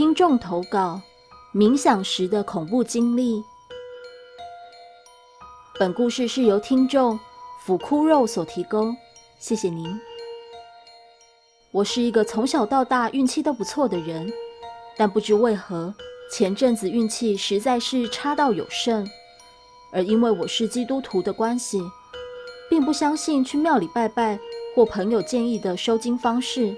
听众投稿：冥想时的恐怖经历。本故事是由听众腐枯肉所提供，谢谢您。我是一个从小到大运气都不错的人，但不知为何前阵子运气实在是差到有剩。而因为我是基督徒的关系，并不相信去庙里拜拜或朋友建议的收金方式。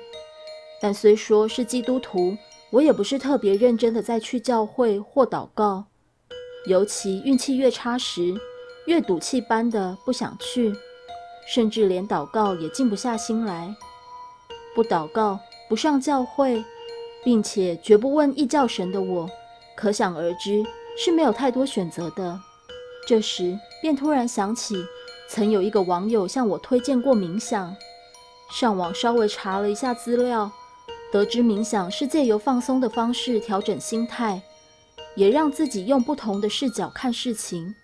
但虽说是基督徒，我也不是特别认真的在去教会或祷告。尤其运气越差时，越赌气般的不想去，甚至连祷告也静不下心来。不祷告，不上教会，并且绝不问异教神的我，可想而知是没有太多选择的。这时便突然想起，曾有一个网友向我推荐过冥想，上网稍微查了一下资料，得知冥想是借由放松的方式调整心态，也让自己用不同的视角看事情。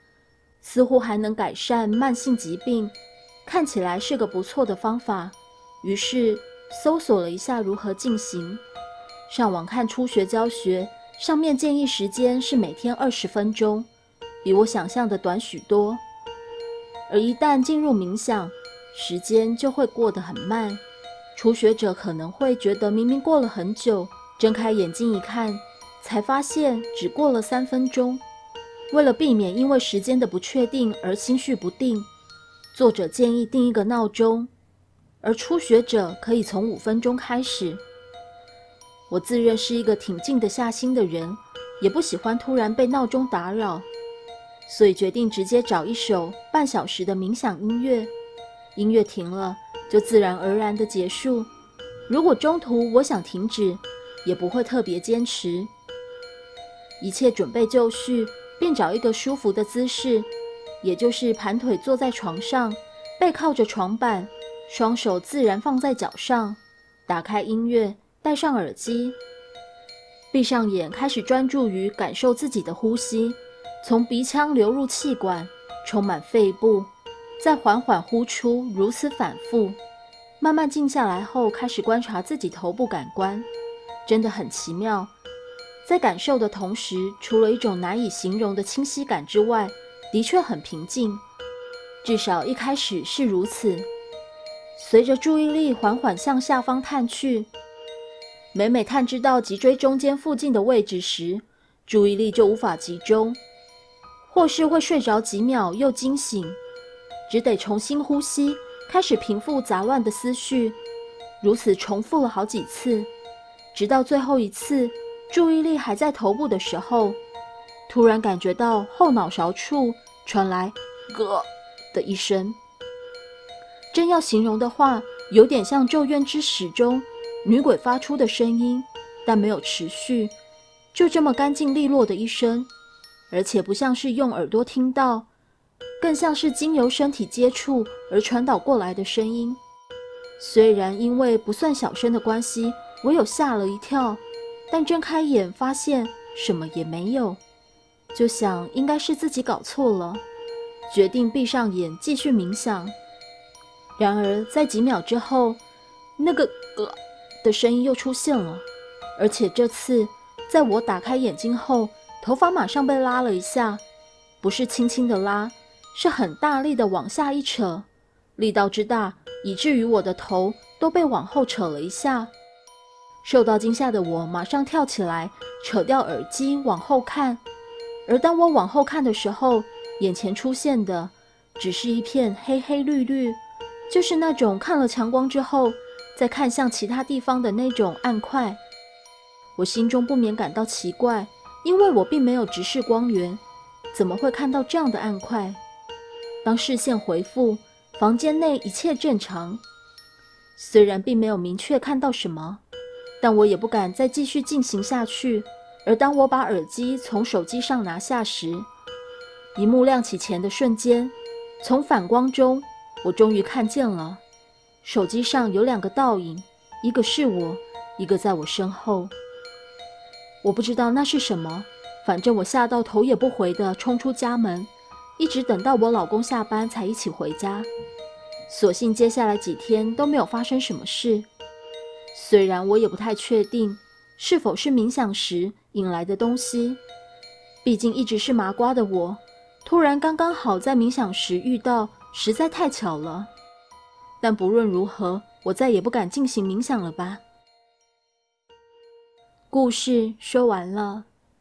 似乎还能改善慢性疾病，看起来是个不错的方法。于是搜索了一下如何进行，上网看初学教学，上面建议时间是每天二十分钟，比我想象的短许多。而一旦进入冥想，时间就会过得很慢。初学者可能会觉得明明过了很久，睁开眼睛一看，才发现只过了三分钟。为了避免因为时间的不确定而心绪不定，作者建议定一个闹钟，而初学者可以从五分钟开始。我自认是一个挺静得下心的人，也不喜欢突然被闹钟打扰，所以决定直接找一首半小时的冥想音乐。音乐停了，就自然而然的结束。如果中途我想停止，也不会特别坚持。一切准备就绪。便找一个舒服的姿势，也就是盘腿坐在床上，背靠着床板，双手自然放在脚上，打开音乐，戴上耳机，闭上眼，开始专注于感受自己的呼吸，从鼻腔流入气管，充满肺部，再缓缓呼出，如此反复。慢慢静下来后，开始观察自己头部感官，真的很奇妙。在感受的同时，除了一种难以形容的清晰感之外，的确很平静。至少一开始是如此。随着注意力缓缓向下方探去，每每探知到脊椎中间附近的位置时，注意力就无法集中，或是会睡着几秒又惊醒，只得重新呼吸，开始平复杂乱的思绪。如此重复了好几次，直到最后一次。注意力还在头部的时候，突然感觉到后脑勺处传来“咯”的一声。真要形容的话，有点像《咒怨之始》中女鬼发出的声音，但没有持续，就这么干净利落的一声，而且不像是用耳朵听到，更像是经由身体接触而传导过来的声音。虽然因为不算小声的关系，我有吓了一跳。但睁开眼，发现什么也没有，就想应该是自己搞错了，决定闭上眼继续冥想。然而在几秒之后，那个“呃”的声音又出现了，而且这次在我打开眼睛后，头发马上被拉了一下，不是轻轻的拉，是很大力的往下一扯，力道之大，以至于我的头都被往后扯了一下。受到惊吓的我马上跳起来，扯掉耳机往后看。而当我往后看的时候，眼前出现的只是一片黑黑绿绿，就是那种看了强光之后再看向其他地方的那种暗块。我心中不免感到奇怪，因为我并没有直视光源，怎么会看到这样的暗块？当视线回复，房间内一切正常，虽然并没有明确看到什么。但我也不敢再继续进行下去。而当我把耳机从手机上拿下时，一幕亮起前的瞬间，从反光中，我终于看见了手机上有两个倒影，一个是我，一个在我身后。我不知道那是什么，反正我吓到头也不回地冲出家门，一直等到我老公下班才一起回家。所幸接下来几天都没有发生什么事。虽然我也不太确定，是否是冥想时引来的东西。毕竟一直是麻瓜的我，突然刚刚好在冥想时遇到，实在太巧了。但不论如何，我再也不敢进行冥想了吧。故事说完了。